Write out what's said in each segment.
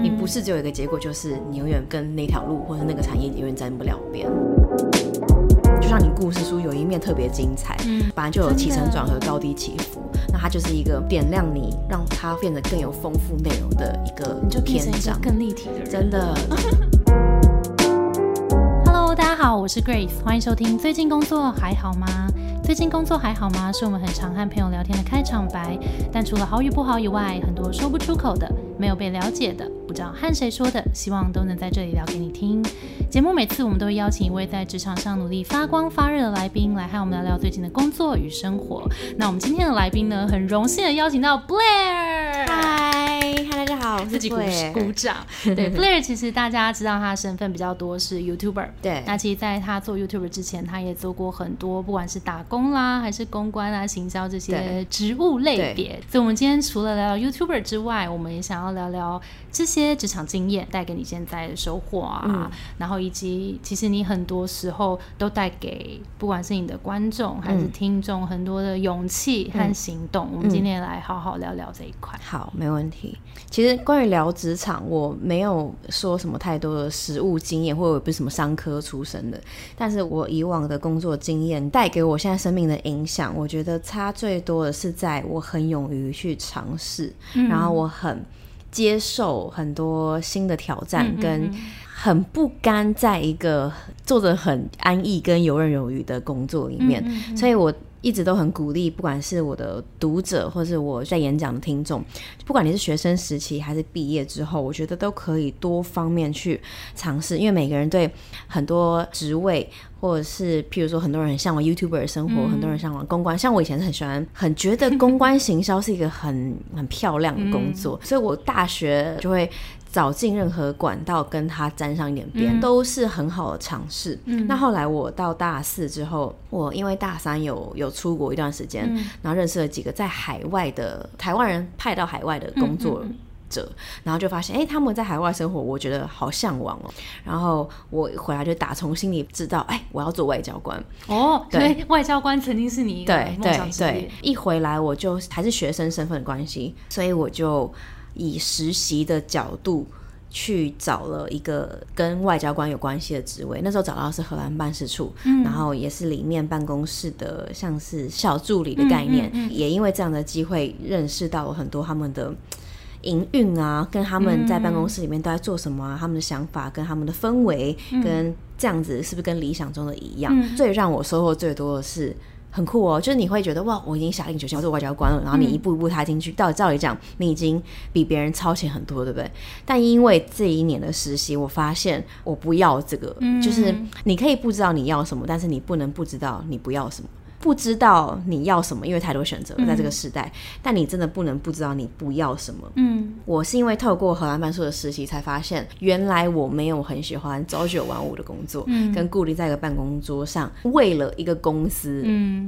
你不是只有一个结果，就是你永远跟那条路或者那个产业永远沾不了边。就像你故事书有一面特别精彩，嗯，本来就有起承转合、高低起伏，那它就是一个点亮你，让它变得更有丰富内容的一个篇章。更立体的人。真的，Hello，大家好，我是 Grace，欢迎收听。最近工作还好吗？最近工作还好吗？是我们很常和朋友聊天的开场白。但除了好与不好以外，很多说不出口的，没有被了解的，不知道和谁说的，希望都能在这里聊给你听。节目每次我们都会邀请一位在职场上努力发光发热的来宾，来和我们聊聊最近的工作与生活。那我们今天的来宾呢，很荣幸的邀请到 Blair。自己鼓鼓掌。对，Blair 其实大家知道他的身份比较多是 YouTuber。对那其实在他做 YouTuber 之前，他也做过很多，不管是打工啦，还是公关啊、行销这些职务类别。所以，我们今天除了聊聊 YouTuber 之外，我们也想要聊聊这些职场经验带给你现在的收获啊，嗯然后以及其实你很多时候都带给不管是你的观众还是嗯听众很多的勇气和行动。我们今天来好好聊聊这一块。好，没问题。其实关于聊职场，我没有说什么太多的实务经验，或者我不是什么商科出身的。但是我以往的工作经验带给我现在生命的影响，我觉得差最多的是在我很勇于去尝试，然后我很接受很多新的挑战，跟很不甘在一个做着很安逸跟游刃有余的工作里面。所以我一直都很鼓励，不管是我的读者，或是我在演讲的听众，不管你是学生时期还是毕业之后，我觉得都可以多方面去尝试，因为每个人对很多职位。或者是，譬如说，很多人很向往 YouTuber 的生活，很多人向往公关。像我以前是很喜欢，很觉得公关行销是一个很很漂亮的工作，所以我大学就会找进任何管道跟他沾上一点边，都是很好的尝试。那后来我到大四之后，我因为大三有有出国一段时间，然后认识了几个在海外的台湾人派到海外的工作者，然后就发现，哎、他们在海外生活，我觉得好向往哦。然后我回来就打从心里知道，哎、我要做外交官。哦，对。对，外交官曾经是你一个梦对对。对，一回来我就还是学生身份的关系，所以我就以实习的角度。去找了一个跟外交官有关系的职位，那时候找到的是荷兰办事处，然后也是里面办公室的像是小助理的概念，也因为这样的机会认识到了很多他们的营运啊，跟他们在办公室里面都在做什么啊，他们的想法跟他们的氛围，跟这样子是不是跟理想中的一样？最让我收获最多的是。很酷哦，就是你会觉得哇，我已经下定决心要做外交官了，然后你一步一步踏进去，到照理讲，你已经比别人超前很多，对不对？但因为这一年的实习，我发现我不要这个，就是你可以不知道你要什么，但是你不能不知道你不要什么。不知道你要什么，因为太多选择了在这个时代，但你真的不能不知道你不要什么。嗯，我是因为透过荷兰办事的实习，才发现原来我没有很喜欢朝九晚五的工作，嗯跟固定在一个办公桌上为了一个公司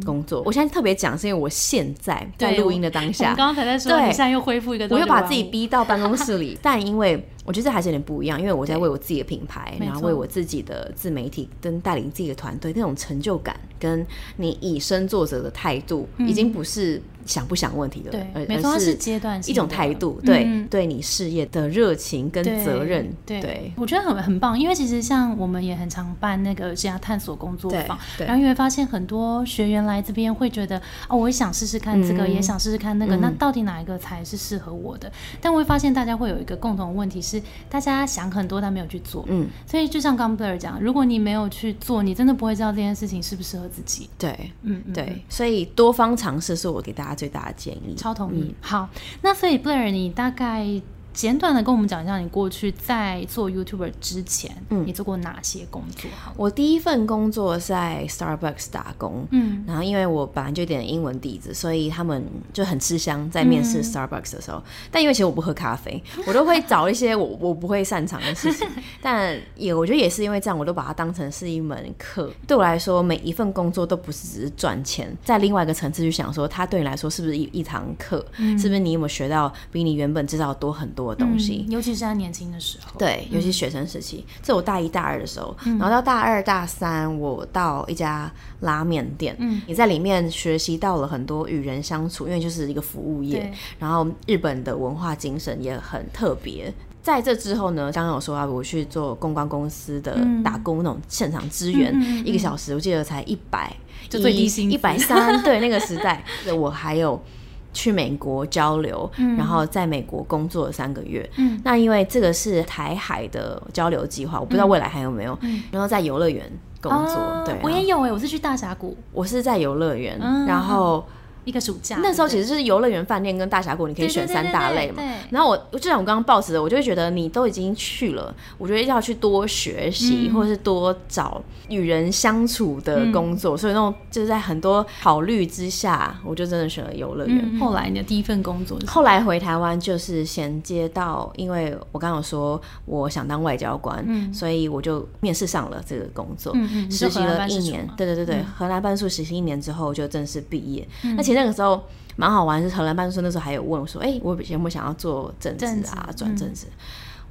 工作。我现在特别讲，是因为我现在在录音的当我下们，刚刚才在说，对你现在又恢复一个，我又把自己。逼到办公室里，但因为我觉得这还是有点不一样，因为我在为我自己的品牌，然后为我自己的自媒体跟带领自己的团队那种成就感，跟你以身作则的态度，已经不是想不想问题的，而对没错它是阶段性一种态度，对、嗯。对你事业的热情跟责任，对，对。我觉得很很棒，因为其实像我们也很常办那个职涯探索工作坊，然后你会发现很多学员来这边会觉得，哦，我也想试试看这个，嗯。也想试试看那个，那到底哪一个才是适合我的？但我会发现大家会有一个共同的问题是，大家想很多但没有去做，嗯，所以就像刚 Blair 讲，如果你没有去做，你真的不会知道这件事情适不适合自己。对嗯嗯，对，所以多方尝试是我给大家最大的建议。超同意。好，那所以 Blair，你大概简短的跟我们讲一下，你过去在做 YouTuber 之前，嗯你做过哪些工作？好，我第一份工作是在 Starbucks 打工，嗯，然后因为我本来就有点英文底子，所以他们就很吃香在面嗯试 Starbucks 的时候。但因为其实我不喝咖啡，我都会找一些我我不会擅长的事情。但也我觉得也是因为这样，我都把它当成是一门课。对我来说，每一份工作都不是只是赚钱，在另外一个层次去想说，它对你来说是不是一一堂课？嗯是不是你有没有学到比你原本知道的多很多的东西？嗯尤其是在年轻的时候，对，尤其学生时期，这我大一大二的时候，然后到大二大三，我到一家拉面店，嗯。也在里面学习到了很多与人相处，因为就是一个服务业，然后日本的文化精神也很特别。在这之后呢，刚刚有说啊，我去做公关公司的打工，那种现场支援，一个小时我记得才一百，就最低薪一百三，对那个时代，我还有。去美国交流，然后在美国工作了三个月。嗯，那因为这个是台海的交流计划，我不知道未来还有没有。嗯，然后在游乐园工作，对，我也有哎，我是去大峡谷，我是在游乐园，然后。一个暑假，那时候其实是游乐园、饭店跟大峡谷，你可以选三大类嘛。然后我就像我刚刚报时的，我就会觉得你都已经去了，我觉得要去多学习，或者是多找与人相处的工作。所以那种就是在很多考虑之下，我就真的选了游乐园。后来你的第一份工作，后来回台湾就是衔接到，因为我刚刚说我想当外交官，所以我就面试上了这个工作，实习了一年。对对对对，荷兰办事处实习一年之后就正式毕业。那其实那个时候蛮好玩，是荷兰办事处那时候还有问我说：“哎，我有没有想要做政治啊，转政治？”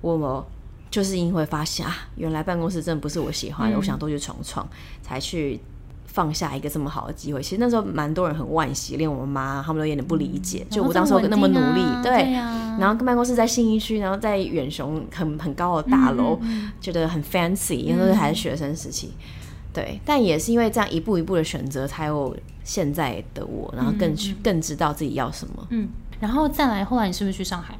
问我就是因为发现啊，原来办公室真的不是我喜欢的，我想多去闯闯，才去放下一个这么好的机会。其实那时候蛮多人很惋惜，连我妈他们都有点不理解，就我当时那么努力，对，然后跟办公室在信义区，然后在远雄很很高的大楼，觉得很 fancy，因为都是还是学生时期。对，但也是因为这样一步一步的选择，才有现在的我，然后更更知道自己要什么。嗯，然后再来，后来你是不是去上海？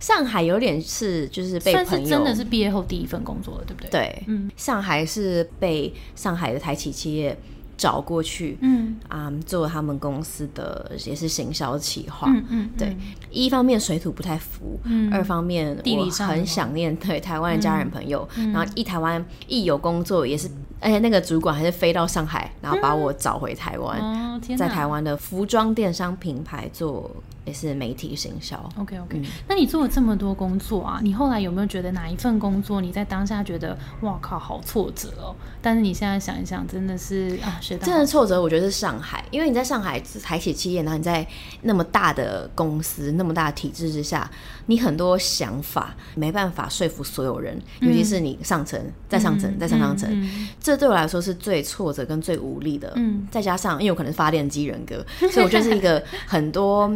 上海有点是就是被朋友真的是毕业后第一份工作了，对不对？对，嗯，上海是被上海的台企企业。找过去，嗯。啊，做他们公司的也是行销企划，嗯嗯，对，一方面水土不太服，嗯，二方面我很想念对台湾的家人朋友，然后一台湾一有工作也是，而且那个主管还是飞到上海，然后把我找回台湾，在台湾的服装电商品牌做。也是媒体行销。OK OK，那你做了这么多工作啊，你后来有没有觉得哪一份工作你在当下觉得哇靠好挫折哦？但是你现在想一想，真的是啊，学到真的挫折，我觉得是上海，因为你在上海台企企业，然后你在那么大的公司、那么大的体制之下，你很多想法没办法说服所有人，尤其是你上层、再上层、再上上层，这对我来说是最挫折跟最无力的。嗯，再加上因为我可能是发电机人格，所以我觉得是一个很多。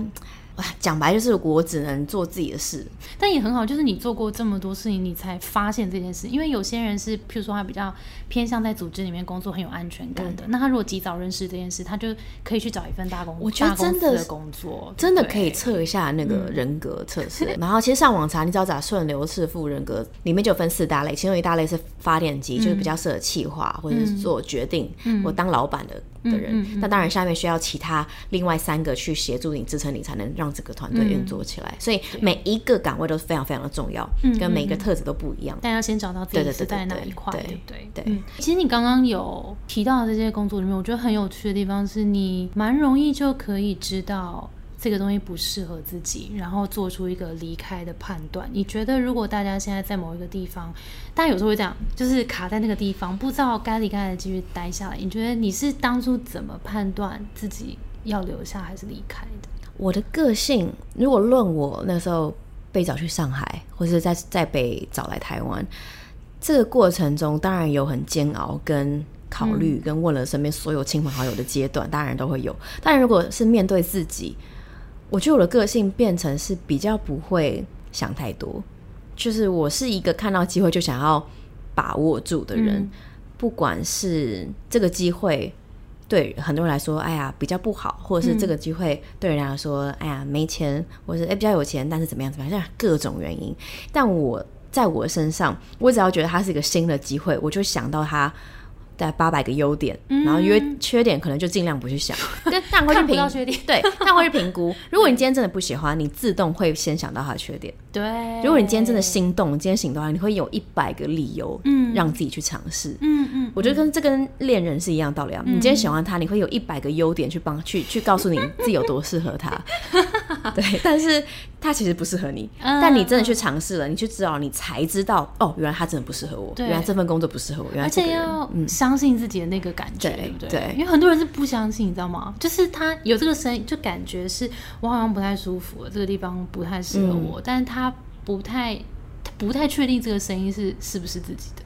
讲白就是我只能做自己的事，但也很好，就是你做过这么多事情，你才发现这件事。因为有些人是，譬如说他比较偏向在组织里面工作，很有安全感的。那他如果及早认识这件事，他就可以去找一份大公我觉得真的工作，真的可以测一下那个人格测试。然后其实上网查，你知道咋顺流式负人格，里面就分四大类，其中一大类是发电机，就是比较适合企划或者是做决定，我当老板的。的人，那当然下面需要其他另外三个去协助你支撑你，才能让这个团队运作起来。所以每一个岗位都是非常非常的重要，跟每一个特质都不一样。但要先找到自己是在哪一块，对对对。其实你刚刚有提到的这些工作里面，我觉得很有趣的地方是你蛮容易就可以知道。这个东西不适合自己，然后做出一个离开的判断。你觉得，如果大家现在在某一个地方，大家有时候会这样，就是卡在那个地方，不知道该离开还是继续待下来。你觉得你是当初怎么判断自己要留下还是离开的？我的个性，如果论我那时候被找去上海，或者在在被找来台湾，这个过程中当然有很煎熬、跟考虑、跟问了身边所有亲朋好友的阶段，当然都会有。但如果是面对自己。我觉得我的个性变成是比较不会想太多，就是我是一个看到机会就想要把握住的人，不管是这个机会对很多人来说，哎呀比较不好，或者是这个机会对人来说，哎呀没钱，或者是哎比较有钱，但是怎么样怎么样，各种原因。但我在我身上，我只要觉得它是一个新的机会，我就想到它。带八百个优点，然后因为缺点可能就尽量不去想，但但会去评缺点，对，但会去评估。如果你今天真的不喜欢，你自动会先想到它的缺点。对，如果你今天真的心动，今天行动的话，你会有一百个理由，嗯，让自己去尝试。嗯嗯，我觉得跟这跟恋人是一样道理啊。你今天喜欢他，你会有一百个优点去帮去去告诉你自己有多适合他。对，但是他其实不适合你，但你真的去尝试了，你去知道，你才知道哦，原来他真的不适合我，原来这份工作不适合我，原来而且要相信自己的那个感觉，对不对？因为很多人是不相信，你知道吗？就是他有这个声音，就感觉是我好像不太舒服，这个地方不太适合我，但是他不太他不太确定这个声音是是不是自己的。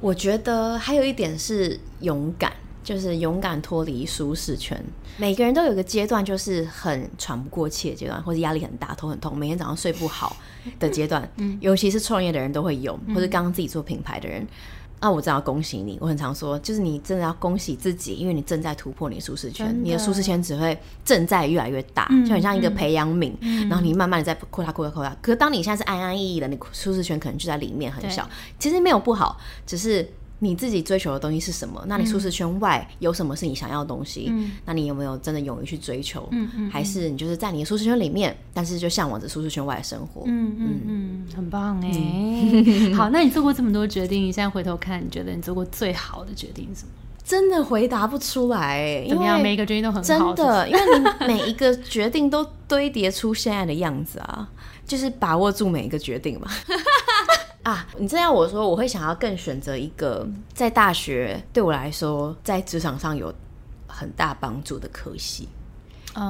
我觉得还有一点是勇敢。就是勇敢脱离舒适圈。每个人都有个阶段，就是很喘不过气的阶段，或者压力很大、头很痛、每天早上睡不好的阶段。嗯，尤其是创业的人都会有，或者刚刚自己做品牌的人。那我真的要恭喜你，我很常说，就是你真的要恭喜自己，因为你正在突破你的舒适圈，你的舒适圈只会正在越来越大，就很像一个培养皿，然后你慢慢的在扩大、扩大、扩大。可是当你现在是安安逸逸的，你舒适圈可能就在里面很小，其实没有不好，只是。你自己追求的东西是什么？那你舒适圈外有什么是你想要的东西？那你有没有真的勇于去追求？还是你就是在你的舒适圈里面，但是就向往着舒适圈外的生活？嗯嗯嗯，很棒哎！好，那你做过这么多决定，你现在回头看，你觉得你做过最好的决定是什么？真的回答不出来，怎么样？每一个决定都很好，真的，因为你每一个决定都堆叠出现在的样子啊，就是把握住每一个决定嘛。啊，你这样我说，我会想要更选择一个在大学对我来说在职场上有很大帮助的科系。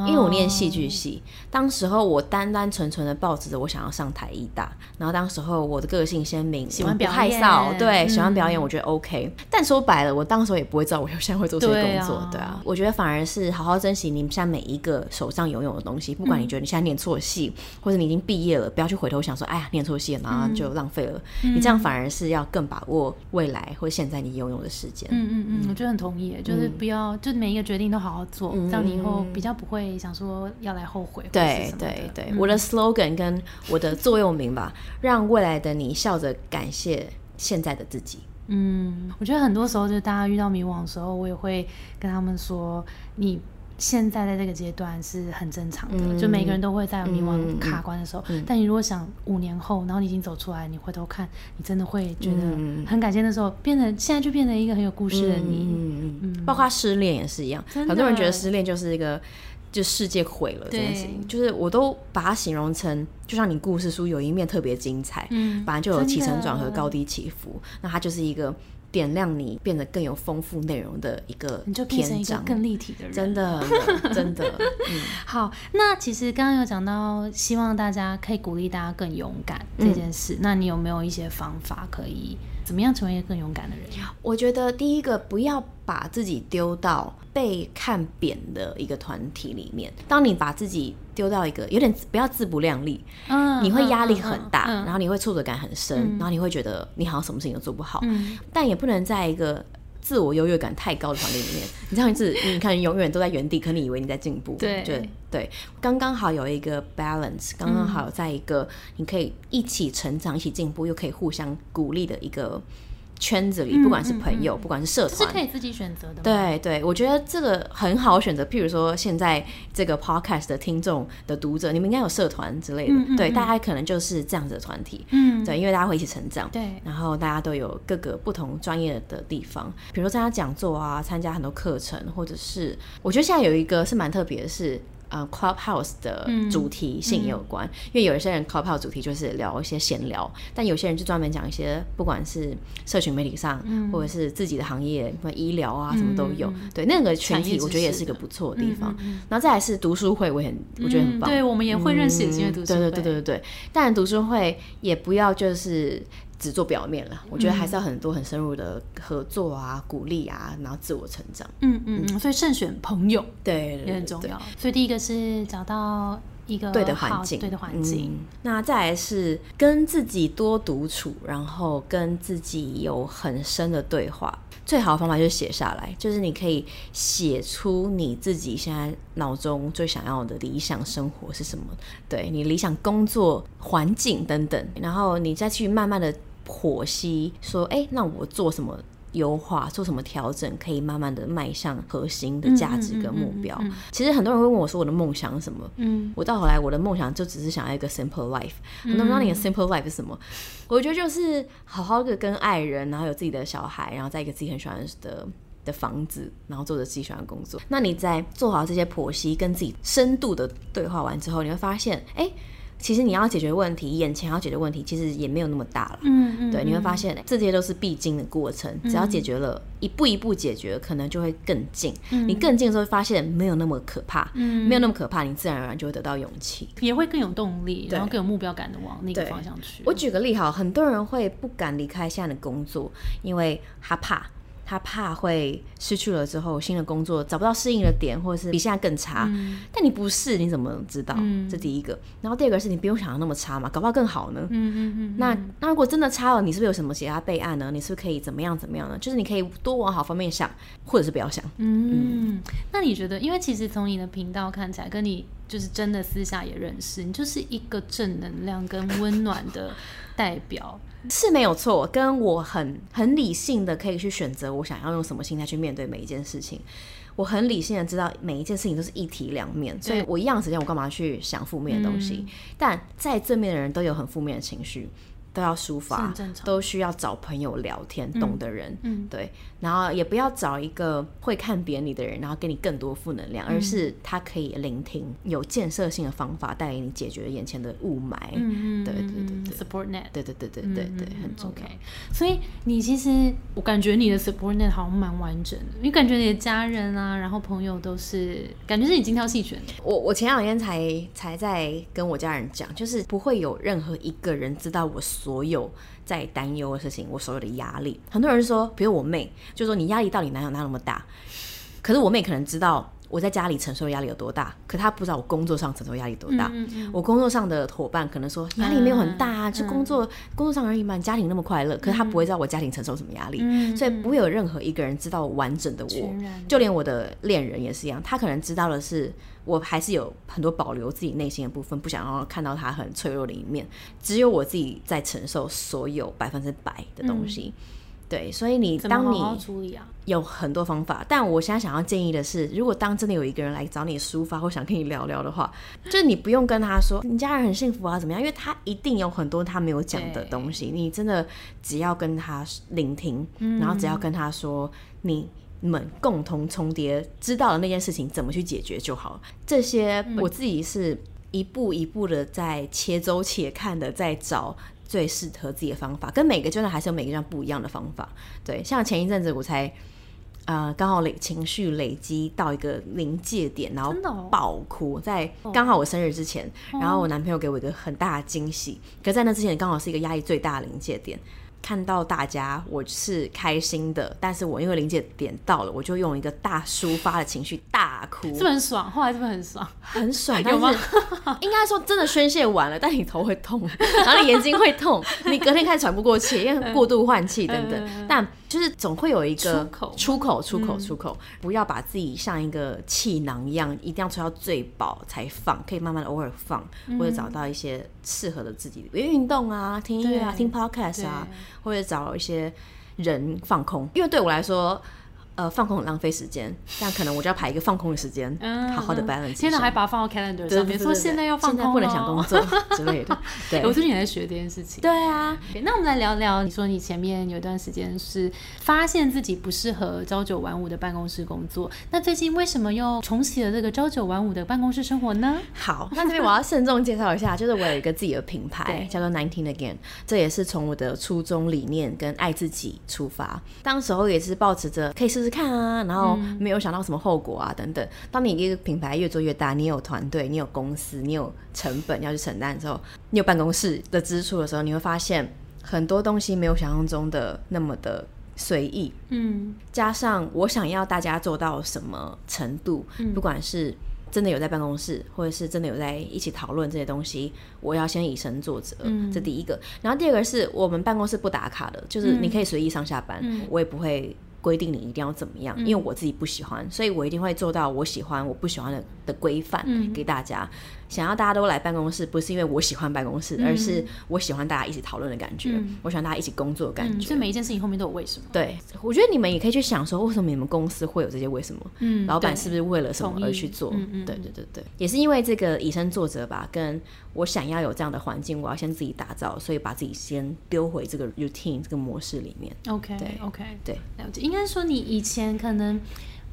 因为我念戏剧系，当时候我单单纯纯的抱着我想要上台艺大，然后当时候我的个性鲜明，喜欢表演，对，喜欢表演，我觉得 OK。但说白了，我当时候也不会知道我 现在会做这些工作，对啊。我觉得反而是好好珍惜你们现在每一个手上拥有的东西，不管你觉得你现在念错戏，或者你已经毕业了，不要去回头想说，哎呀，念错戏了，然后就浪费了。你这样反而是要更把握未来或现在你拥有的时间。嗯嗯嗯，我觉得很同意，就是不要，就每一个决定都好好做，这样你以后比较不会。会想说要来后悔，对对对，我的 slogan 跟我的座右铭吧，让未来的你笑着感谢现在的自己。嗯，我觉得很多时候就大家遇到迷惘的时候，我也会跟他们说你。现在在这个阶段是很正常的，就每个人都会在迷惘卡关的时候。但你如果想五年后，然后你已经走出来，你回头看，你真的会觉得很感谢那时候，变成现在就变成一个很有故事的你。嗯嗯嗯，包括失恋也是一样，很多人觉得失恋就是一个就世界毁了这件事情，就是我都把它形容成，就像你故事书有一面特别精彩，嗯，本来就有起承转合、高低起伏，那它就是一个。点亮你变得更有丰富内容的一个，你就变成一个更立体的人，真的，真的。嗯，好，那其实刚刚有讲到，希望大家可以鼓励大家更勇敢这件事。那你有没有一些方法可以？怎么样成为一个更勇敢的人？我觉得第一个，不要把自己丢到被看扁的一个团体里面。当你把自己丢到一个有点不要自不量力，嗯，你会压力很大，然后你会挫折感很深，然后你会觉得你好像什么事情都做不好。但也不能在一个。自我优越感太高的环境里面，你这样子，你看永远都在原地，可你以为你在进步。对对对，刚刚好有一个 balance，刚刚好在一个你可以一起成长、一起进步，又可以互相鼓励的一个。圈子里，不管是朋友，不管是社团，是可以自己选择的。对对，我觉得这个很好选择。譬如说，现在这个 podcast 的听众的读者，你们应该有社团之类的，对，大家可能就是这样子的团体。嗯，对，因为大家会一起成长。对，然后大家都有各个不同专业的地方，比如说参加讲座啊，参加很多课程，或者是我觉得现在有一个是蛮特别的是。呃，Clubhouse 的主题性有关，因为有一些人 Clubhouse 主题就是聊一些闲聊，但有些人就专门讲一些，不管是社群媒体上，或者是自己的行业，什么医疗啊，什么都有。对，那个群体我觉得也是一个不错的地方。然后再来是读书会，我也很我觉得很棒。对，我们也会认识一些读书会。对对对对对对。但读书会也不要就是。只做表面了，我觉得还是要很多很深入的合作啊、鼓励啊，然后自我成长。嗯嗯嗯，所以慎选朋友对也很重要。所以第一个是找到一个对的环境，对的环境。那再来是跟自己多独处，然后跟自己有很深的对话。最好的方法就是写下来，就是你可以写出你自己现在脑中最想要的理想生活是什么，对你理想工作环境等等，然后你再去慢慢的剖析，说，哎，那我做什么？优化做什么调整，可以慢慢的迈向核心的价值跟目标。其实很多人会问我说我的梦想是什么？嗯，我到后来我的梦想就只是想要一个 simple life。很多人问你的 simple life 是什么？我觉得就是好好的跟爱人，然后有自己的小孩，然后在一个自己很喜欢的的房子，然后做着自己喜欢的工作。那你在做好这些剖析，跟自己深度的对话完之后，你会发现，哎。其实你要解决问题，眼前要解决问题，其实也没有那么大了。嗯嗯，对，你会发现这些都是必经的过程，只要解决了一步一步解决，可能就会更近。你更近的时候，发现没有那么可怕，没有那么可怕，你自然而然就会得到勇气，也会更有动力，然后更有目标感的往那个方向去。我举个例哈，很多人会不敢离开现在的工作，因为他怕。他怕会失去了之后新的工作找不到适应的点，或者是比现在更差。但你不是，你怎么知道？嗯这第一个。然后第二个是你不用想的那么差嘛，搞不好更好呢。嗯嗯嗯。那那如果真的差了，你是不是有什么其他备案呢？你是不是可以怎么样怎么样呢？就是你可以多往好方面想，或者是不要想。嗯。那你觉得？因为其实从你的频道看起来，跟你就是真的私下也认识，你就是一个正能量跟温暖的代表。是没有错，跟我很很理性的可以去选择我想要用什么心态去面对每一件事情。我很理性的知道每一件事情都是一体两面，所以我一样时间我干嘛去想负面的东西？但在正面的人都有很负面的情绪。都要抒发，都需要找朋友聊天，懂的人，嗯对，然后也不要找一个会看扁你的人，然后给你更多负能量，而是他可以聆听，有建设性的方法带给你解决眼前的雾霾。嗯对对对对，support net，对对对对对对，很重要。所以你其实我感觉你的 support net 好像蛮完整的，你感觉你的家人啊，然后朋友都是，感觉是你精挑细选的。我我前两天才才在跟我家人讲，就是不会有任何一个人知道我。所有在担忧的事情，我所有的压力，很多人说，比如我妹，就说你压力到底哪有哪那么大？可是我妹可能知道我在家里承受的压力有多大，可她不知道我工作上承受压力多大。我工作上的伙伴可能说压力没有很大啊，就工作工作上而已嘛，家庭那么快乐，可是他不会知道我家庭承受什么压力，所以不会有任何一个人知道完整的我，就连我的恋人也是一样，他可能知道的是。我还是有很多保留自己内心的部分，不想要看到他很脆弱的一面。只有我自己在承受所有百分之百的东西。对，所以你当你有很多方法。但我现在想要建议的是，如果当真的有一个人来找你抒发或想跟你聊聊的话，就是你不用跟他说你家人很幸福啊怎么样，因为他一定有很多他没有讲的东西。你真的只要跟他聆听，然后只要跟他说你。们共同重叠，知道了那件事情怎么去解决就好。这些我自己是一步一步的在且走且看的，在找最适合自己的方法。跟每个阶段还是有每个阶段不一样的方法。对，像前一阵子我才呃刚好累情绪累积到一个临界点，然后爆哭，在刚好我生日之前，然后我男朋友给我一个很大的惊喜。可在那之前刚好是一个压力最大的临界点。看到大家，我是开心的，但是我因为临界点到了，我就用一个大抒发的情绪大哭，是不是很爽？后来是不是很爽？很爽，有吗？应该说真的宣泄完了，但你头会痛，然后你眼睛会痛，你隔天开始喘不过气，因为 过度换气等等，但。就是总会有一个出口，出口，出口，出口，不要把自己像一个气囊一样，一定要吹到最饱才放，可以慢慢的偶尔放，或者找到一些适合的自己，比如运动啊，听音乐啊，听 podcast 啊，或者找一些人放空，因为对我来说。呃，放空很浪费时间，但可能我就要排一个放空的时间，嗯好好的 balance。现在还把它放到 calendar 上面，说现在要放空，不能想工作之类的。对，我最近也在学这件事情。对啊，那我们来聊聊，你说你前面有一段时间是发现自己不适合朝九晚五的办公室工作，那最近为什么又重启了这个朝九晚五的办公室生活呢？好，那这边我要慎重介绍一下，就是我有一个自己的品牌，叫做 Nineteen Again，这也是从我的初衷理念跟爱自己出发，当时候也是保持着可以试试看啊，然后。没有想到什么后果啊，等等。当你一个品牌越做越大，你有团队，你有公司，你有成本要去承担的时候，你有办公室的支出的时候，你会发现很多东西没有想象中的那么的随意。嗯，加上我想要大家做到什么程度，不管是真的有在办公室，或者是真的有在一起讨论这些东西，我要先以身作则。嗯，这第一个。然后第二个是我们办公室不打卡的，就是你可以随意上下班，我也不会。规定你一定要怎么样？因为我自己不喜欢，所以我一定会做到我喜欢、我不喜欢的的规范给大家。想要大家都来办公室，不是因为我喜欢办公室，而是我喜欢大家一起讨论的感觉。我喜欢大家一起工作的感觉。所以每一件事情后面都有为什么？对，我觉得你们也可以去想说，为什么你们公司会有这些为什么？嗯，老板是不是为了什么而去做？对对对对，也是因为这个以身作则吧。跟我想要有这样的环境，我要先自己打造，所以把自己先丢回这个 routine 这个模式里面。OK，对，OK，对，了解。应该说你以前可能。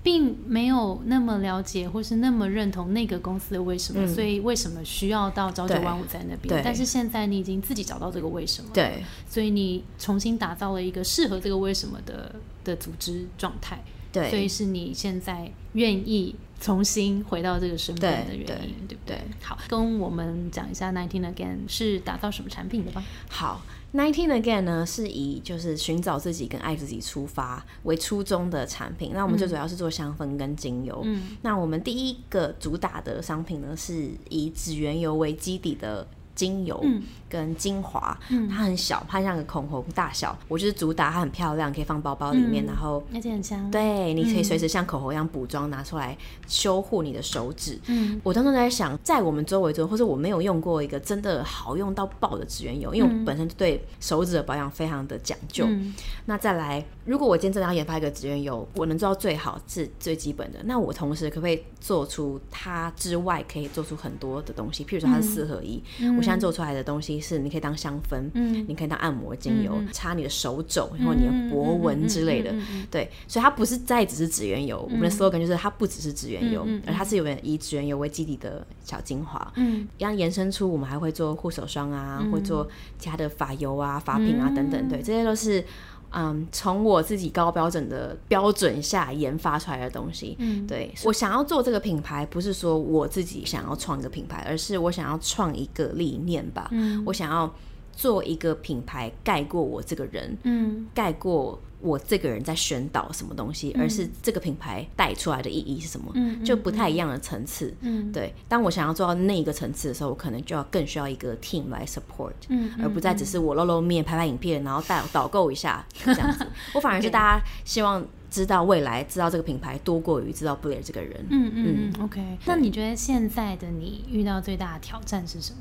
并没有那么了解，或是那么认同那个公司的为什么，所以为什么需要到朝九晚五在那边？但是现在你已经自己找到这个为什么，对，所以你重新打造了一个适合这个为什么的的组织状态。对所以是你现在愿意重新回到这个身份的原因，对不对对？好，跟我们讲一下 Nineteen Again 是打造什么产品的吧？好，Nineteen Again 呢是以就是寻找自己跟爱自己出发为初衷的产品。那我们最主要是做香氛跟精油。嗯那我们第一个主打的商品呢是以指缘油为基底的。精油嗯跟精华，它很小，它像个口红大小。我就是主打它很漂亮，可以放包包里面，嗯然后而且很香。，对，你可以随时像口红一样补妆拿出来修护你的手指。嗯我当时在想，在我们周围做，或者我没有用过一个真的好用到爆的指缘油，因为我本身对手指的保养非常的讲究。嗯那再来，如果我今天真的要研发一个指缘油，我能做到最好是最基本的。那我同时可不可以做出它之外可以做出很多的东西？譬如说它是四合一，我现在做出来的东西是你可以当香氛，嗯。你可以当按摩精油，嗯擦你的手肘，然后你的脖纹之类的。对，所以它不是再只是指缘油，我们的 slogan 就是它不只是指缘油，而它是有点以指缘油为基底的小精华。嗯。一样延伸出我们还会做护手霜啊，会做其他的发油啊、发品啊等等，对，这些都是嗯从我自己高标准的标准下研发出来的东西。嗯对我想要做这个品牌，不是说我自己想要创一个品牌，而是我想要创一个理念吧。嗯我想要做一个品牌，盖过我这个人，嗯盖过我这个人在宣导什么东西，而是这个品牌带出来的意义是什么，嗯就不太一样的层次。嗯对，当我想要做到那一个层次的时候，我可能就要更需要一个 team 来 support，、嗯而不再只是我露露面、拍拍影片，然后导导购一下这样子。我反而是大家希望知道未来，知道这个品牌多过于知道 Blair 这个人。嗯嗯嗯，OK。那你觉得现在的你遇到最大的挑战是什么？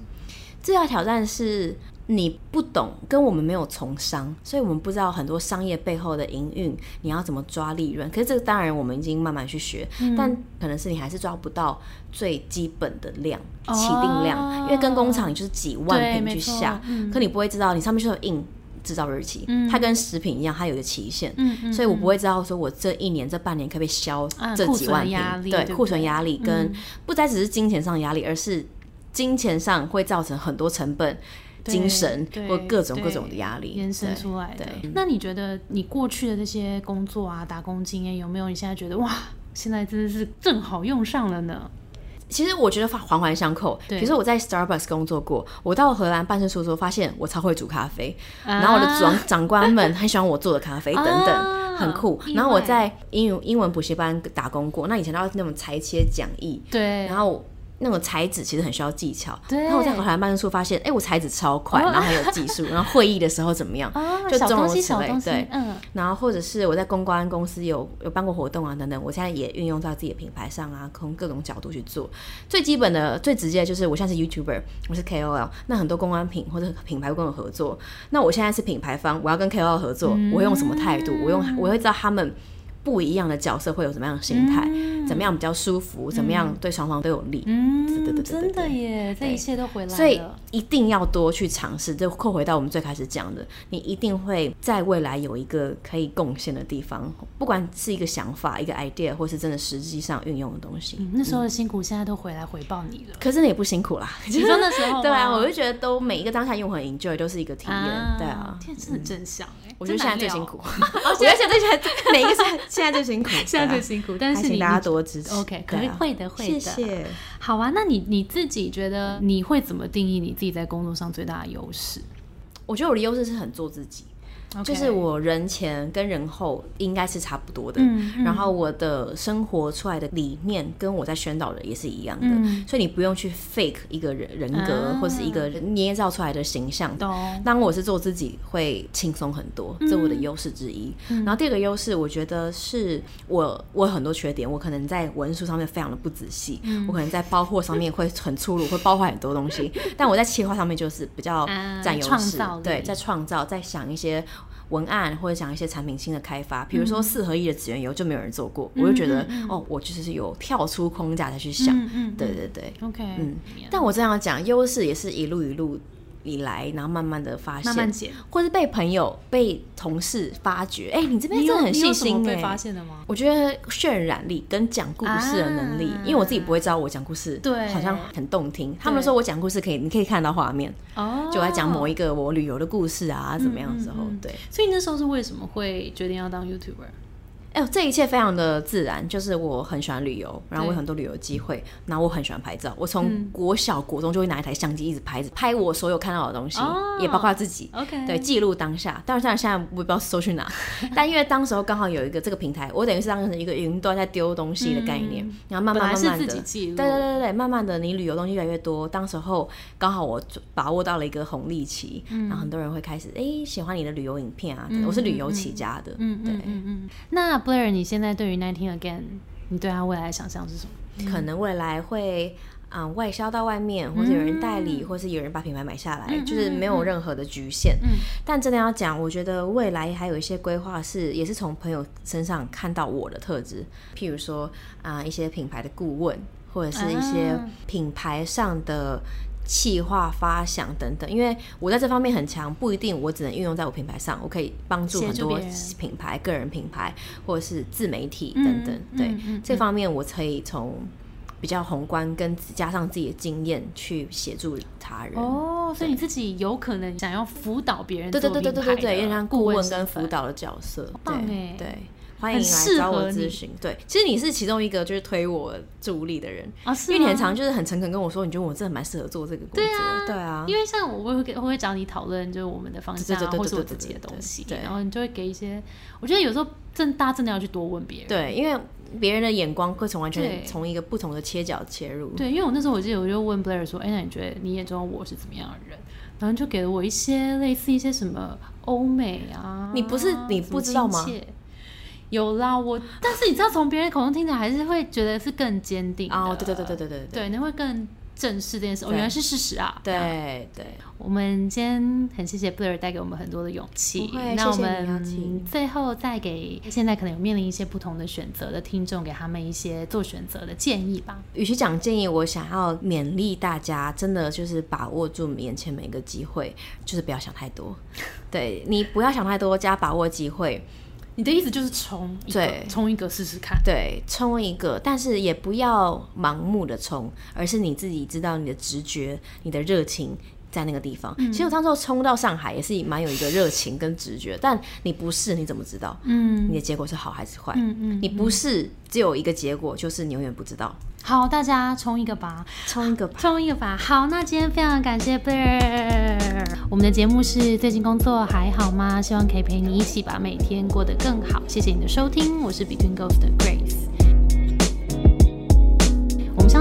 最大挑战是你不懂，跟我们没有从商，所以我们不知道很多商业背后的营运，你要怎么抓利润。可是这个当然我们已经慢慢去学，嗯。但可能是你还是抓不到最基本的量、哦起定量，因为跟工厂你就是几万瓶去下，嗯。可你不会知道你上面就有印。制造日期，嗯。它跟食品一样，它有一个期限，嗯嗯所以我不会知道说我这一年、这半年可不可以销啊库存这几万瓶，对库存压力跟嗯。不再只是金钱上的压力，而是金钱上会造成很多成本、对精神或各种各种的压力延伸出来的对。那你觉得你过去的这些工作啊、打工经验，有没有你现在觉得哇，现在真的是正好用上了呢？其实我觉得环环相扣。对比如说我在 Starbucks 工作过，我到荷兰办事处的时候，发现我超会煮咖啡，啊然后我的长 长官们很喜欢我做的咖啡等等，啊很酷然后我在英语英文补习班打工过，那以前都要那种裁切讲义，对，然后。那种裁纸其实很需要技巧，对然后我在荷兰办事处发现，哎、我裁纸超快，然后很有技术，然后会议的时候怎么样，啊，就小东西，小对，嗯然后或者是我在公关公司有有办过活动啊等等，我现在也运用到自己的品牌上啊，从各种角度去做。最基本的、最直接的就是我现在是 YouTuber，我是 KOL，那很多公关品或者品牌会跟我合作。那我现在是品牌方，我要跟 KOL 合作，我会用什么态度？我用我会知道他们。不一样的角色会有什么样的心态？怎么样比较舒服？怎么样对双方都有利？嗯，对对对对真的耶，这一切都回来了。所以一定要多去尝试。就扣回到我们最开始讲的，你一定会在未来有一个可以贡献的地方，不管是一个想法、一个 idea，或是真的实际上运用的东西。嗯那时候的辛苦，现在都回来回报你了。可是那也不辛苦啦，其实那时候 对啊，我就觉得都每一个当下用很 enjoy，都是一个体验。啊对啊，天，真的真相哎，我觉得现在 最辛苦，我觉得现在最现在每一个现在现在最辛苦，现在最辛苦，但是请大家多支持。OK，可以会的，会的。谢谢。好啊，那你你自己觉得你会怎么定义你自己在工作上最大的优势？我觉得我的优势是很做自己。就是我人前跟人后应该是差不多的，嗯嗯。然后我的生活出来的理念跟我在宣导的也是一样的，嗯。所以你不用去 fake 一个人人格、啊。或是一个捏造出来的形象。懂。当我是做自己，会轻松很多，这是我的优势之一。然后第二个优势，我觉得是我我有很多缺点，我可能在文书上面非常的不仔细，我可能在包货上面会很粗鲁，会包坏很多东西，但我在企划上面就是比较啊占优势，对，在创造，在想一些文案或者讲一些产品新的开发，比如说四合一的资源油就没有人做过，我就觉得哦，我就是有跳出框架再去想，嗯嗯对对对。OK，嗯，但我这样讲，优势也是一路一路以来，然后慢慢的发现，慢慢减。或是被朋友、被同事发觉，哎、你这边真的很细心哎、被发现的吗？我觉得渲染力跟讲故事的能力，啊因为我自己不会知道我讲故事，对好像很动听。他们说我讲故事可以，你可以看到画面，哦，就我在讲某一个我旅游的故事啊，怎么样的时候，嗯嗯嗯对。所以你那时候是为什么会决定要当 YouTuber？哎呦，这一切非常的自然，就是我很喜欢旅游，然后我有很多旅游机会，然后我很喜欢拍照。我从国小、国中就会拿一台相机一直拍着，拍我所有看到的东西，也包括自己。OK，对，记录当下。当然，当然现在我不知道收去哪，但因为当时候刚好有一个这个平台，我等于是当成一个云端在丢东西的概念，然后慢慢慢慢的，对对对对，慢慢的你旅游东西越来越多，当时候刚好我把握到了一个红利期，然后很多人会开始哎喜欢你的旅游影片啊，我是旅游起家的，嗯对嗯嗯。那 Blair，你现在对于 Nineteen Again，你对他未来的想象是什么？可能未来会嗯外销到外面，或者有人代理，或是有人把品牌买下来，就是没有任何的局限。嗯，但真的要讲，我觉得未来还有一些规划是，也是从朋友身上看到我的特质，譬如说啊一些品牌的顾问，或者是一些品牌上的。企划发想等等，因为我在这方面很强，不一定我只能运用在我品牌上，我可以帮助很多品牌、个人品牌或者是自媒体等等。对这方面，我可以从比较宏观跟加上自己的经验去协助他人。哦，所以你自己有可能想要辅导别人，对对对对对对对，有点像顾问跟辅导的角色。对对。欢迎来找我咨询。对，其实你是其中一个就是推我助力的人啊，因为你很常就是很诚恳跟我说，你觉得我真的蛮适合做这个工作。对啊，对啊。因为像我会我会找你讨论，就是我们的方向或是我自己的东西，对，然后你就会给一些。我觉得有时候真大家真的要去多问别人，对，因为别人的眼光会从完全从一个不同的切角切入。对，因为我那时候我记得我就问 Blair 说，哎，那你觉得你眼中我是怎么样的人？然后就给了我一些类似一些什么欧美啊，你不是你不知道吗？有啦，我但是你知道，从别人口中听起来，还是会觉得是更坚定哦，对对对对对对对，你会更正视这件事。哦，原来是事实啊！对对，我们今天很谢谢 Blair 带给我们很多的勇气。那我们最后再给现在可能有面临一些不同的选择的听众，给他们一些做选择的建议吧。与其讲建议，我想要勉励大家，真的就是把握住眼前每一个机会，就是不要想太多。对你不要想太多，加把握机会。你的意思就是冲，对，冲一个试试看，对，冲一个，但是也不要盲目的冲，而是你自己知道你的直觉、你的热情在那个地方。其实我当时冲到上海也是蛮有一个热情跟直觉，但你不是你怎么知道？嗯，你的结果是好还是坏？嗯嗯，你不是只有一个结果，就是你永远不知道。好，大家冲一个吧，冲一个吧，冲一个吧。好，那今天非常感谢 Blair。我们的节目是最近工作还好吗？希望可以陪你一起把每天过得更好。谢谢你的收听，我是 Between Ghost 的 Grace。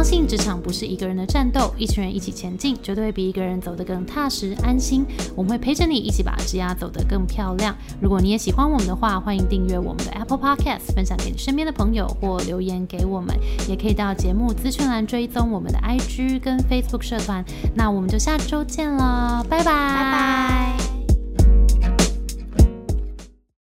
信职场不是一个人的战斗，一群人一起前进，绝对会比一个人走得更踏实安心。我们会陪着你一起把职涯走得更漂亮。如果你也喜欢我们的话，欢迎订阅我们的 Apple Podcast，分享给你身边的朋友，或留言给我们。也可以到节目资讯栏追踪我们的 IG 跟 Facebook 社团。那我们就下周见了，拜拜。